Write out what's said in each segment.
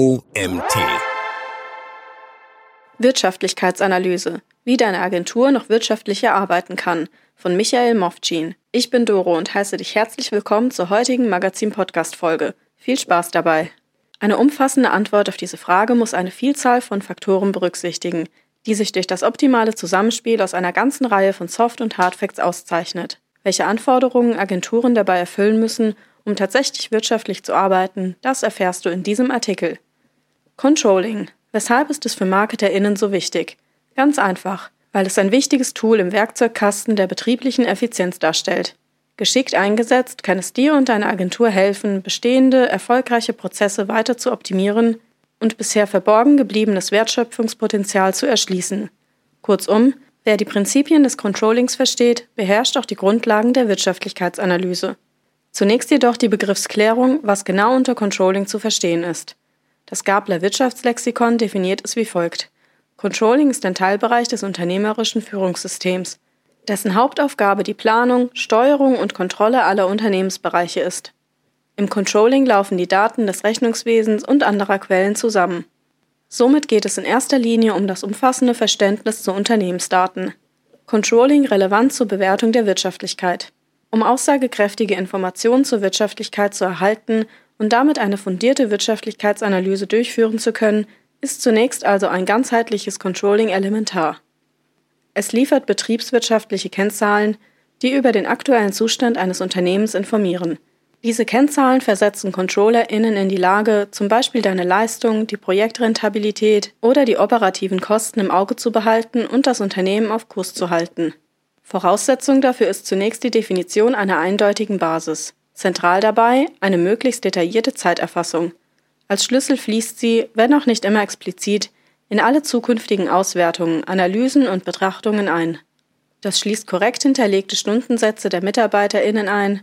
OMT. Wirtschaftlichkeitsanalyse. Wie deine Agentur noch wirtschaftlicher arbeiten kann. Von Michael Mofcin. Ich bin Doro und heiße dich herzlich willkommen zur heutigen Magazin-Podcast-Folge. Viel Spaß dabei. Eine umfassende Antwort auf diese Frage muss eine Vielzahl von Faktoren berücksichtigen, die sich durch das optimale Zusammenspiel aus einer ganzen Reihe von Soft- und Hardfacts auszeichnet. Welche Anforderungen Agenturen dabei erfüllen müssen, um tatsächlich wirtschaftlich zu arbeiten, das erfährst du in diesem Artikel. Controlling. Weshalb ist es für MarketerInnen so wichtig? Ganz einfach, weil es ein wichtiges Tool im Werkzeugkasten der betrieblichen Effizienz darstellt. Geschickt eingesetzt kann es dir und deiner Agentur helfen, bestehende, erfolgreiche Prozesse weiter zu optimieren und bisher verborgen gebliebenes Wertschöpfungspotenzial zu erschließen. Kurzum, wer die Prinzipien des Controllings versteht, beherrscht auch die Grundlagen der Wirtschaftlichkeitsanalyse. Zunächst jedoch die Begriffsklärung, was genau unter Controlling zu verstehen ist. Das Gabler Wirtschaftslexikon definiert es wie folgt. Controlling ist ein Teilbereich des unternehmerischen Führungssystems, dessen Hauptaufgabe die Planung, Steuerung und Kontrolle aller Unternehmensbereiche ist. Im Controlling laufen die Daten des Rechnungswesens und anderer Quellen zusammen. Somit geht es in erster Linie um das umfassende Verständnis zu Unternehmensdaten. Controlling relevant zur Bewertung der Wirtschaftlichkeit. Um aussagekräftige Informationen zur Wirtschaftlichkeit zu erhalten und damit eine fundierte Wirtschaftlichkeitsanalyse durchführen zu können, ist zunächst also ein ganzheitliches Controlling elementar. Es liefert betriebswirtschaftliche Kennzahlen, die über den aktuellen Zustand eines Unternehmens informieren. Diese Kennzahlen versetzen ControllerInnen in die Lage, zum Beispiel deine Leistung, die Projektrentabilität oder die operativen Kosten im Auge zu behalten und das Unternehmen auf Kurs zu halten. Voraussetzung dafür ist zunächst die Definition einer eindeutigen Basis. Zentral dabei eine möglichst detaillierte Zeiterfassung. Als Schlüssel fließt sie, wenn auch nicht immer explizit, in alle zukünftigen Auswertungen, Analysen und Betrachtungen ein. Das schließt korrekt hinterlegte Stundensätze der MitarbeiterInnen ein,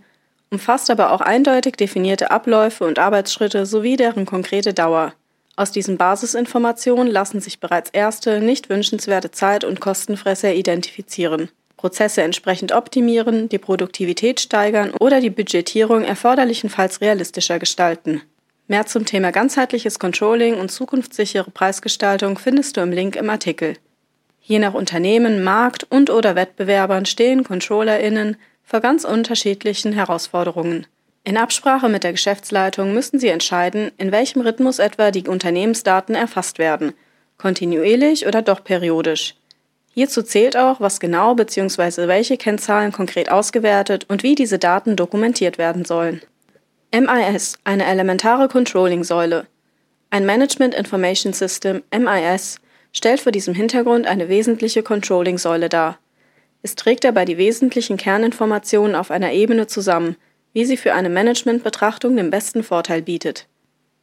umfasst aber auch eindeutig definierte Abläufe und Arbeitsschritte sowie deren konkrete Dauer. Aus diesen Basisinformationen lassen sich bereits erste, nicht wünschenswerte Zeit- und Kostenfresser identifizieren. Prozesse entsprechend optimieren, die Produktivität steigern oder die Budgetierung erforderlichenfalls realistischer gestalten. Mehr zum Thema ganzheitliches Controlling und zukunftssichere Preisgestaltung findest du im Link im Artikel. Je nach Unternehmen, Markt und/oder Wettbewerbern stehen ControllerInnen vor ganz unterschiedlichen Herausforderungen. In Absprache mit der Geschäftsleitung müssen sie entscheiden, in welchem Rhythmus etwa die Unternehmensdaten erfasst werden, kontinuierlich oder doch periodisch. Hierzu zählt auch, was genau bzw. welche Kennzahlen konkret ausgewertet und wie diese Daten dokumentiert werden sollen. MIS, eine elementare Controlling-Säule. Ein Management Information System, MIS, stellt vor diesem Hintergrund eine wesentliche Controlling-Säule dar. Es trägt dabei die wesentlichen Kerninformationen auf einer Ebene zusammen, wie sie für eine Managementbetrachtung den besten Vorteil bietet.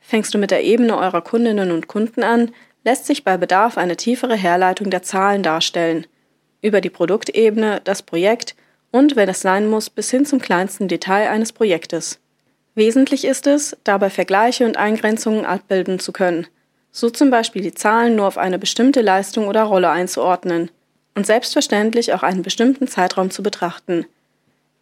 Fängst du mit der Ebene eurer Kundinnen und Kunden an, lässt sich bei Bedarf eine tiefere Herleitung der Zahlen darstellen. Über die Produktebene, das Projekt und, wenn es sein muss, bis hin zum kleinsten Detail eines Projektes. Wesentlich ist es, dabei Vergleiche und Eingrenzungen abbilden zu können, so zum Beispiel die Zahlen nur auf eine bestimmte Leistung oder Rolle einzuordnen und selbstverständlich auch einen bestimmten Zeitraum zu betrachten.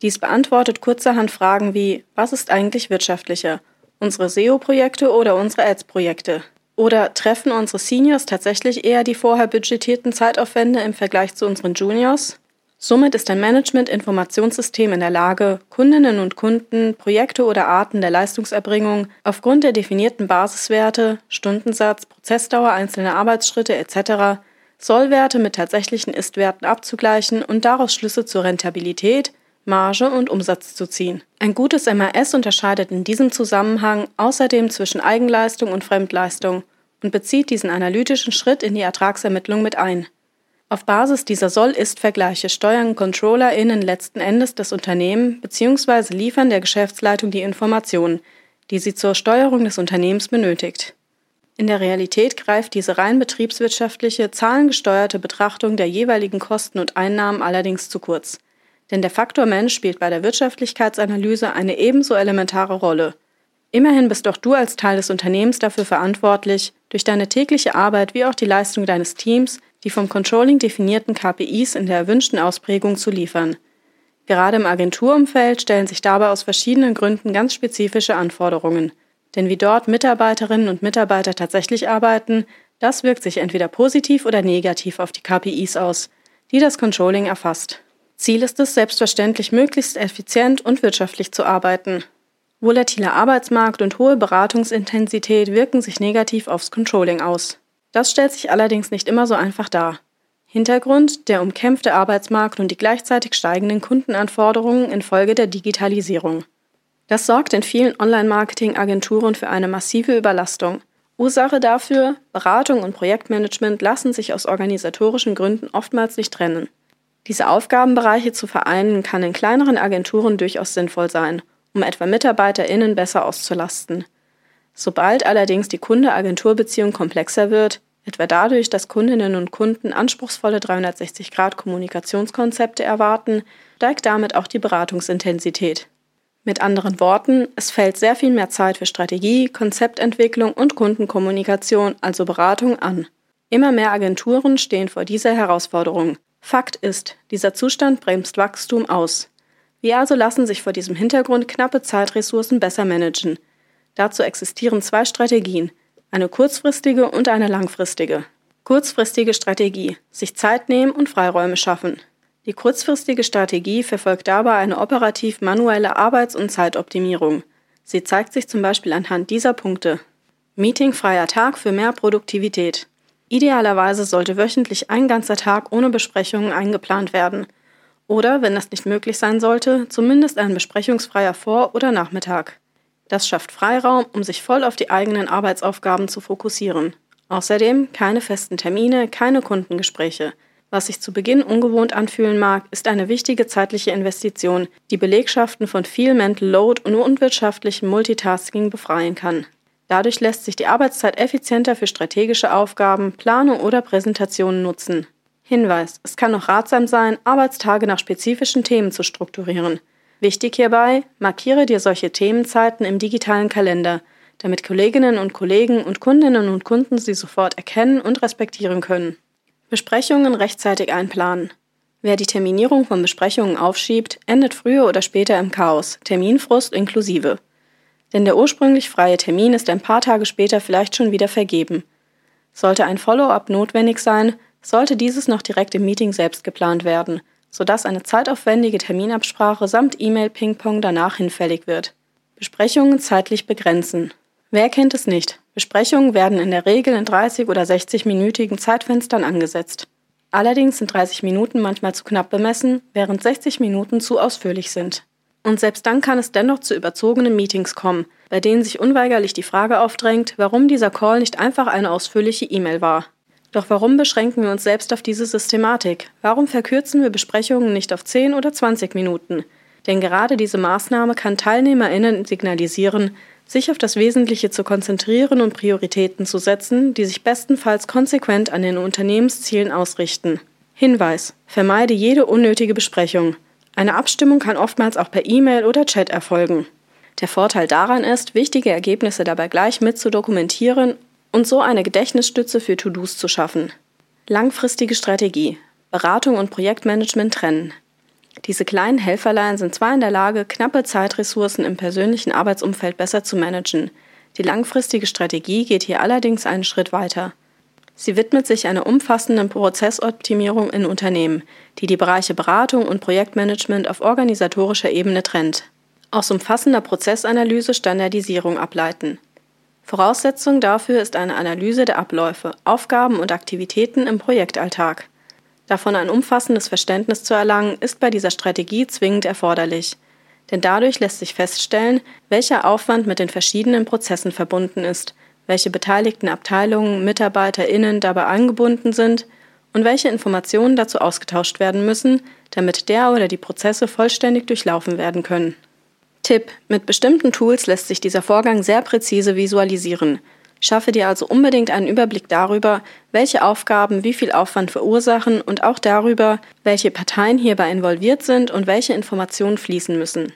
Dies beantwortet kurzerhand Fragen wie, was ist eigentlich wirtschaftlicher, unsere SEO-Projekte oder unsere Ads-Projekte? Oder treffen unsere Seniors tatsächlich eher die vorher budgetierten Zeitaufwände im Vergleich zu unseren Juniors? Somit ist ein Management-Informationssystem in der Lage, Kundinnen und Kunden, Projekte oder Arten der Leistungserbringung aufgrund der definierten Basiswerte, Stundensatz, Prozessdauer einzelner Arbeitsschritte etc. Sollwerte mit tatsächlichen Istwerten abzugleichen und daraus Schlüsse zur Rentabilität, Marge und Umsatz zu ziehen. Ein gutes MAS unterscheidet in diesem Zusammenhang außerdem zwischen Eigenleistung und Fremdleistung und bezieht diesen analytischen Schritt in die Ertragsermittlung mit ein. Auf Basis dieser Soll-Ist-Vergleiche steuern ControllerInnen letzten Endes das Unternehmen bzw. liefern der Geschäftsleitung die Informationen, die sie zur Steuerung des Unternehmens benötigt. In der Realität greift diese rein betriebswirtschaftliche, zahlengesteuerte Betrachtung der jeweiligen Kosten und Einnahmen allerdings zu kurz – denn der Faktor Mensch spielt bei der Wirtschaftlichkeitsanalyse eine ebenso elementare Rolle. Immerhin bist auch du als Teil des Unternehmens dafür verantwortlich, durch deine tägliche Arbeit wie auch die Leistung deines Teams die vom Controlling definierten KPIs in der erwünschten Ausprägung zu liefern. Gerade im Agenturumfeld stellen sich dabei aus verschiedenen Gründen ganz spezifische Anforderungen. Denn wie dort Mitarbeiterinnen und Mitarbeiter tatsächlich arbeiten, das wirkt sich entweder positiv oder negativ auf die KPIs aus, die das Controlling erfasst. Ziel ist es, selbstverständlich möglichst effizient und wirtschaftlich zu arbeiten. Volatiler Arbeitsmarkt und hohe Beratungsintensität wirken sich negativ aufs Controlling aus. Das stellt sich allerdings nicht immer so einfach dar. Hintergrund der umkämpfte Arbeitsmarkt und die gleichzeitig steigenden Kundenanforderungen infolge der Digitalisierung. Das sorgt in vielen Online-Marketing-Agenturen für eine massive Überlastung. Ursache dafür, Beratung und Projektmanagement lassen sich aus organisatorischen Gründen oftmals nicht trennen. Diese Aufgabenbereiche zu vereinen kann in kleineren Agenturen durchaus sinnvoll sein, um etwa MitarbeiterInnen besser auszulasten. Sobald allerdings die Kunde-Agentur-Beziehung komplexer wird, etwa dadurch, dass Kundinnen und Kunden anspruchsvolle 360-Grad-Kommunikationskonzepte erwarten, steigt damit auch die Beratungsintensität. Mit anderen Worten, es fällt sehr viel mehr Zeit für Strategie, Konzeptentwicklung und Kundenkommunikation, also Beratung, an. Immer mehr Agenturen stehen vor dieser Herausforderung. Fakt ist, dieser Zustand bremst Wachstum aus. Wie also lassen sich vor diesem Hintergrund knappe Zeitressourcen besser managen? Dazu existieren zwei Strategien, eine kurzfristige und eine langfristige. Kurzfristige Strategie. Sich Zeit nehmen und Freiräume schaffen. Die kurzfristige Strategie verfolgt dabei eine operativ manuelle Arbeits- und Zeitoptimierung. Sie zeigt sich zum Beispiel anhand dieser Punkte. Meetingfreier Tag für mehr Produktivität. Idealerweise sollte wöchentlich ein ganzer Tag ohne Besprechungen eingeplant werden. Oder, wenn das nicht möglich sein sollte, zumindest ein besprechungsfreier Vor- oder Nachmittag. Das schafft Freiraum, um sich voll auf die eigenen Arbeitsaufgaben zu fokussieren. Außerdem keine festen Termine, keine Kundengespräche. Was sich zu Beginn ungewohnt anfühlen mag, ist eine wichtige zeitliche Investition, die Belegschaften von viel Mental Load und unwirtschaftlichem Multitasking befreien kann. Dadurch lässt sich die Arbeitszeit effizienter für strategische Aufgaben, Planung oder Präsentationen nutzen. Hinweis: Es kann auch ratsam sein, Arbeitstage nach spezifischen Themen zu strukturieren. Wichtig hierbei, markiere dir solche Themenzeiten im digitalen Kalender, damit Kolleginnen und Kollegen und Kundinnen und Kunden sie sofort erkennen und respektieren können. Besprechungen rechtzeitig einplanen. Wer die Terminierung von Besprechungen aufschiebt, endet früher oder später im Chaos, Terminfrust inklusive. Denn der ursprünglich freie Termin ist ein paar Tage später vielleicht schon wieder vergeben. Sollte ein Follow-up notwendig sein, sollte dieses noch direkt im Meeting selbst geplant werden, sodass eine zeitaufwendige Terminabsprache samt E-Mail-Ping-Pong danach hinfällig wird. Besprechungen zeitlich begrenzen. Wer kennt es nicht? Besprechungen werden in der Regel in 30 oder 60-minütigen Zeitfenstern angesetzt. Allerdings sind 30 Minuten manchmal zu knapp bemessen, während 60 Minuten zu ausführlich sind. Und selbst dann kann es dennoch zu überzogenen Meetings kommen, bei denen sich unweigerlich die Frage aufdrängt, warum dieser Call nicht einfach eine ausführliche E-Mail war. Doch warum beschränken wir uns selbst auf diese Systematik? Warum verkürzen wir Besprechungen nicht auf 10 oder 20 Minuten? Denn gerade diese Maßnahme kann TeilnehmerInnen signalisieren, sich auf das Wesentliche zu konzentrieren und Prioritäten zu setzen, die sich bestenfalls konsequent an den Unternehmenszielen ausrichten. Hinweis: Vermeide jede unnötige Besprechung. Eine Abstimmung kann oftmals auch per E-Mail oder Chat erfolgen. Der Vorteil daran ist, wichtige Ergebnisse dabei gleich mit zu dokumentieren und so eine Gedächtnisstütze für To-Dos zu schaffen. Langfristige Strategie. Beratung und Projektmanagement trennen. Diese kleinen Helferlein sind zwar in der Lage, knappe Zeitressourcen im persönlichen Arbeitsumfeld besser zu managen. Die langfristige Strategie geht hier allerdings einen Schritt weiter. Sie widmet sich einer umfassenden Prozessoptimierung in Unternehmen, die die Bereiche Beratung und Projektmanagement auf organisatorischer Ebene trennt. Aus umfassender Prozessanalyse Standardisierung ableiten. Voraussetzung dafür ist eine Analyse der Abläufe, Aufgaben und Aktivitäten im Projektalltag. Davon ein umfassendes Verständnis zu erlangen, ist bei dieser Strategie zwingend erforderlich. Denn dadurch lässt sich feststellen, welcher Aufwand mit den verschiedenen Prozessen verbunden ist, welche beteiligten Abteilungen, MitarbeiterInnen dabei angebunden sind und welche Informationen dazu ausgetauscht werden müssen, damit der oder die Prozesse vollständig durchlaufen werden können. Tipp: Mit bestimmten Tools lässt sich dieser Vorgang sehr präzise visualisieren. Schaffe dir also unbedingt einen Überblick darüber, welche Aufgaben wie viel Aufwand verursachen und auch darüber, welche Parteien hierbei involviert sind und welche Informationen fließen müssen.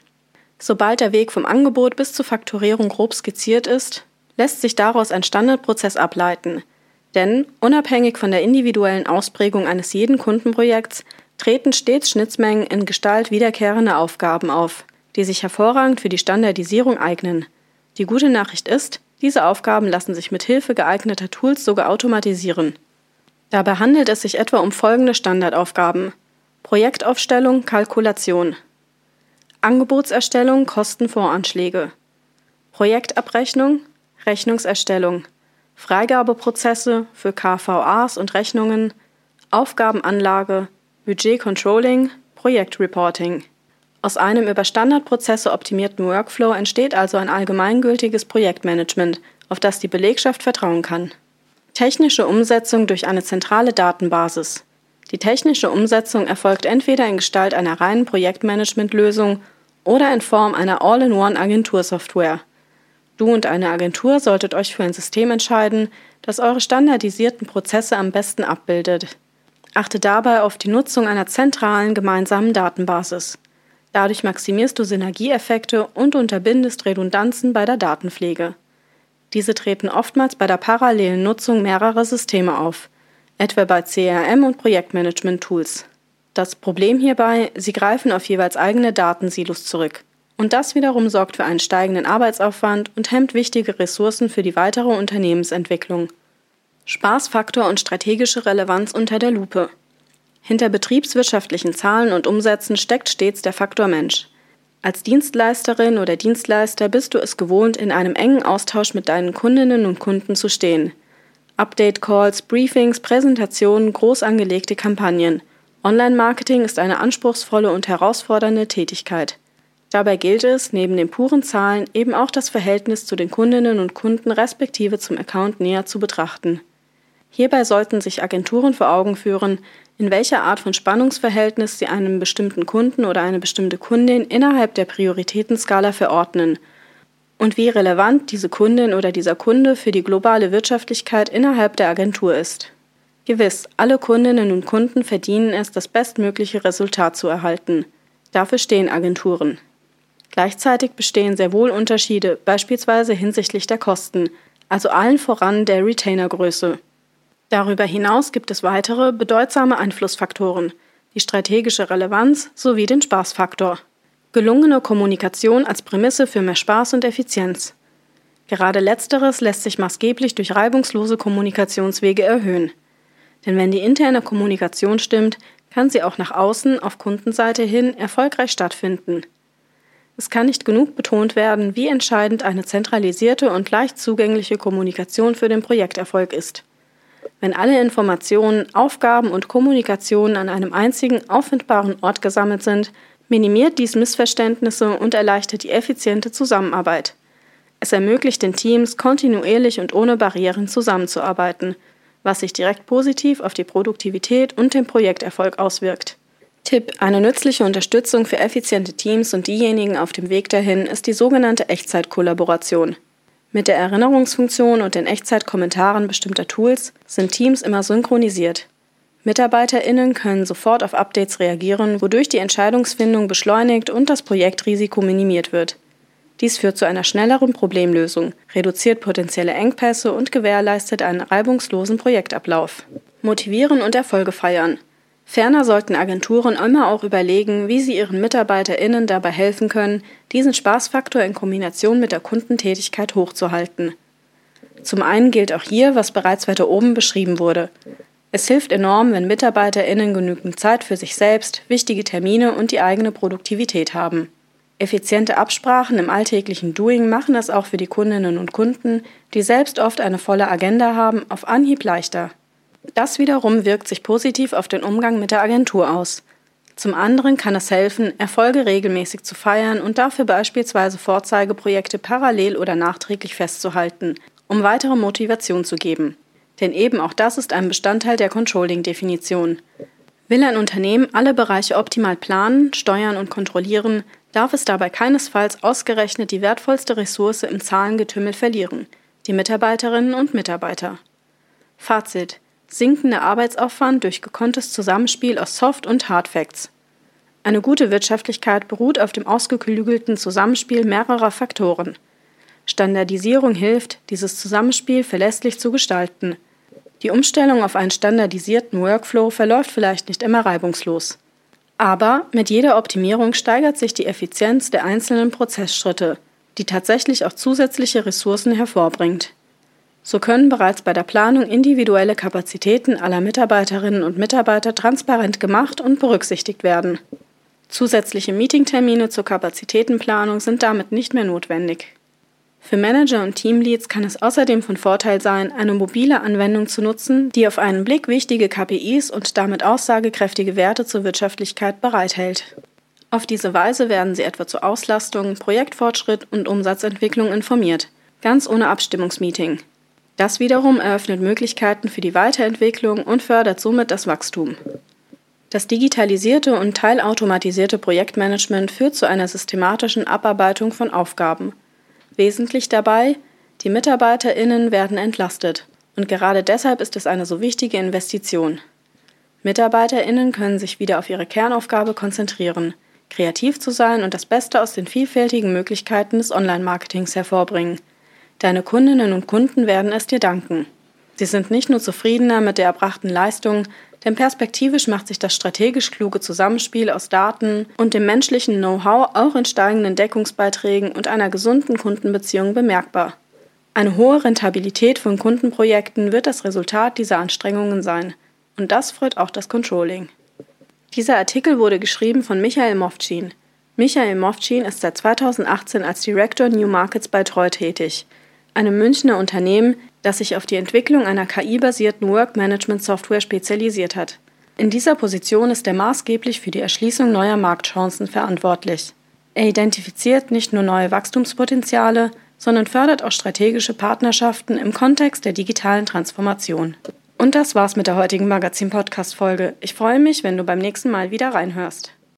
Sobald der Weg vom Angebot bis zur Faktorierung grob skizziert ist, lässt sich daraus ein Standardprozess ableiten. Denn unabhängig von der individuellen Ausprägung eines jeden Kundenprojekts treten stets Schnittmengen in Gestalt wiederkehrender Aufgaben auf, die sich hervorragend für die Standardisierung eignen. Die gute Nachricht ist, diese Aufgaben lassen sich mit Hilfe geeigneter Tools sogar automatisieren. Dabei handelt es sich etwa um folgende Standardaufgaben: Projektaufstellung, Kalkulation, Angebotserstellung, Kostenvoranschläge, Projektabrechnung, Rechnungserstellung, Freigabeprozesse für KVAs und Rechnungen, Aufgabenanlage, Budgetcontrolling, Projektreporting. Aus einem über Standardprozesse optimierten Workflow entsteht also ein allgemeingültiges Projektmanagement, auf das die Belegschaft vertrauen kann. Technische Umsetzung durch eine zentrale Datenbasis. Die technische Umsetzung erfolgt entweder in Gestalt einer reinen Projektmanagementlösung oder in Form einer All-in-One-Agentursoftware. Du und eine Agentur solltet euch für ein System entscheiden, das eure standardisierten Prozesse am besten abbildet. Achte dabei auf die Nutzung einer zentralen gemeinsamen Datenbasis. Dadurch maximierst du Synergieeffekte und unterbindest Redundanzen bei der Datenpflege. Diese treten oftmals bei der parallelen Nutzung mehrerer Systeme auf, etwa bei CRM und Projektmanagement-Tools. Das Problem hierbei, sie greifen auf jeweils eigene Datensilos zurück. Und das wiederum sorgt für einen steigenden Arbeitsaufwand und hemmt wichtige Ressourcen für die weitere Unternehmensentwicklung. Spaßfaktor und strategische Relevanz unter der Lupe. Hinter betriebswirtschaftlichen Zahlen und Umsätzen steckt stets der Faktor Mensch. Als Dienstleisterin oder Dienstleister bist du es gewohnt, in einem engen Austausch mit deinen Kundinnen und Kunden zu stehen. Update-Calls, Briefings, Präsentationen, groß angelegte Kampagnen. Online-Marketing ist eine anspruchsvolle und herausfordernde Tätigkeit. Dabei gilt es, neben den puren Zahlen eben auch das Verhältnis zu den Kundinnen und Kunden respektive zum Account näher zu betrachten. Hierbei sollten sich Agenturen vor Augen führen, in welcher Art von Spannungsverhältnis sie einem bestimmten Kunden oder eine bestimmte Kundin innerhalb der Prioritätenskala verordnen und wie relevant diese Kundin oder dieser Kunde für die globale Wirtschaftlichkeit innerhalb der Agentur ist. Gewiss, alle Kundinnen und Kunden verdienen es, das bestmögliche Resultat zu erhalten. Dafür stehen Agenturen. Gleichzeitig bestehen sehr wohl Unterschiede, beispielsweise hinsichtlich der Kosten, also allen voran der Retainergröße. Darüber hinaus gibt es weitere bedeutsame Einflussfaktoren, die strategische Relevanz sowie den Spaßfaktor. Gelungene Kommunikation als Prämisse für mehr Spaß und Effizienz. Gerade letzteres lässt sich maßgeblich durch reibungslose Kommunikationswege erhöhen. Denn wenn die interne Kommunikation stimmt, kann sie auch nach außen auf Kundenseite hin erfolgreich stattfinden. Es kann nicht genug betont werden, wie entscheidend eine zentralisierte und leicht zugängliche Kommunikation für den Projekterfolg ist. Wenn alle Informationen, Aufgaben und Kommunikationen an einem einzigen auffindbaren Ort gesammelt sind, minimiert dies Missverständnisse und erleichtert die effiziente Zusammenarbeit. Es ermöglicht den Teams, kontinuierlich und ohne Barrieren zusammenzuarbeiten, was sich direkt positiv auf die Produktivität und den Projekterfolg auswirkt. Tipp: Eine nützliche Unterstützung für effiziente Teams und diejenigen auf dem Weg dahin ist die sogenannte Echtzeitkollaboration. Mit der Erinnerungsfunktion und den Echtzeitkommentaren bestimmter Tools sind Teams immer synchronisiert. MitarbeiterInnen können sofort auf Updates reagieren, wodurch die Entscheidungsfindung beschleunigt und das Projektrisiko minimiert wird. Dies führt zu einer schnelleren Problemlösung, reduziert potenzielle Engpässe und gewährleistet einen reibungslosen Projektablauf. Motivieren und Erfolge feiern. Ferner sollten Agenturen immer auch überlegen, wie sie ihren MitarbeiterInnen dabei helfen können, diesen Spaßfaktor in Kombination mit der Kundentätigkeit hochzuhalten. Zum einen gilt auch hier, was bereits weiter oben beschrieben wurde. Es hilft enorm, wenn MitarbeiterInnen genügend Zeit für sich selbst, wichtige Termine und die eigene Produktivität haben. Effiziente Absprachen im alltäglichen Doing machen es auch für die Kundinnen und Kunden, die selbst oft eine volle Agenda haben, auf Anhieb leichter. Das wiederum wirkt sich positiv auf den Umgang mit der Agentur aus. Zum anderen kann es helfen, Erfolge regelmäßig zu feiern und dafür beispielsweise Vorzeigeprojekte parallel oder nachträglich festzuhalten, um weitere Motivation zu geben. Denn eben auch das ist ein Bestandteil der Controlling-Definition. Will ein Unternehmen alle Bereiche optimal planen, steuern und kontrollieren, darf es dabei keinesfalls ausgerechnet die wertvollste Ressource im Zahlengetümmel verlieren, die Mitarbeiterinnen und Mitarbeiter. Fazit sinkender Arbeitsaufwand durch gekonntes Zusammenspiel aus Soft- und Hardfacts. Eine gute Wirtschaftlichkeit beruht auf dem ausgeklügelten Zusammenspiel mehrerer Faktoren. Standardisierung hilft, dieses Zusammenspiel verlässlich zu gestalten. Die Umstellung auf einen standardisierten Workflow verläuft vielleicht nicht immer reibungslos. Aber mit jeder Optimierung steigert sich die Effizienz der einzelnen Prozessschritte. die tatsächlich auch zusätzliche Ressourcen hervorbringt. So können bereits bei der Planung individuelle Kapazitäten aller Mitarbeiterinnen und Mitarbeiter transparent gemacht und berücksichtigt werden. Zusätzliche Meetingtermine zur Kapazitätenplanung sind damit nicht mehr notwendig. Für Manager und Teamleads kann es außerdem von Vorteil sein, eine mobile Anwendung zu nutzen, die auf einen Blick wichtige KPIs und damit aussagekräftige Werte zur Wirtschaftlichkeit bereithält. Auf diese Weise werden sie etwa zu Auslastung, Projektfortschritt und Umsatzentwicklung informiert, ganz ohne Abstimmungsmeeting. Das wiederum eröffnet Möglichkeiten für die Weiterentwicklung und fördert somit das Wachstum. Das digitalisierte und teilautomatisierte Projektmanagement führt zu einer systematischen Abarbeitung von Aufgaben – Wesentlich dabei, die Mitarbeiterinnen werden entlastet. Und gerade deshalb ist es eine so wichtige Investition. Mitarbeiterinnen können sich wieder auf ihre Kernaufgabe konzentrieren, kreativ zu sein und das Beste aus den vielfältigen Möglichkeiten des Online-Marketings hervorbringen. Deine Kundinnen und Kunden werden es dir danken. Sie sind nicht nur zufriedener mit der erbrachten Leistung, denn perspektivisch macht sich das strategisch kluge Zusammenspiel aus Daten und dem menschlichen Know-how auch in steigenden Deckungsbeiträgen und einer gesunden Kundenbeziehung bemerkbar. Eine hohe Rentabilität von Kundenprojekten wird das Resultat dieser Anstrengungen sein. Und das freut auch das Controlling. Dieser Artikel wurde geschrieben von Michael Mofcin. Michael Mofcin ist seit 2018 als Director New Markets bei Treu tätig, einem Münchner Unternehmen, das sich auf die Entwicklung einer KI-basierten Work-Management-Software spezialisiert hat. In dieser Position ist er maßgeblich für die Erschließung neuer Marktchancen verantwortlich. Er identifiziert nicht nur neue Wachstumspotenziale, sondern fördert auch strategische Partnerschaften im Kontext der digitalen Transformation. Und das war's mit der heutigen Magazin-Podcast-Folge. Ich freue mich, wenn du beim nächsten Mal wieder reinhörst.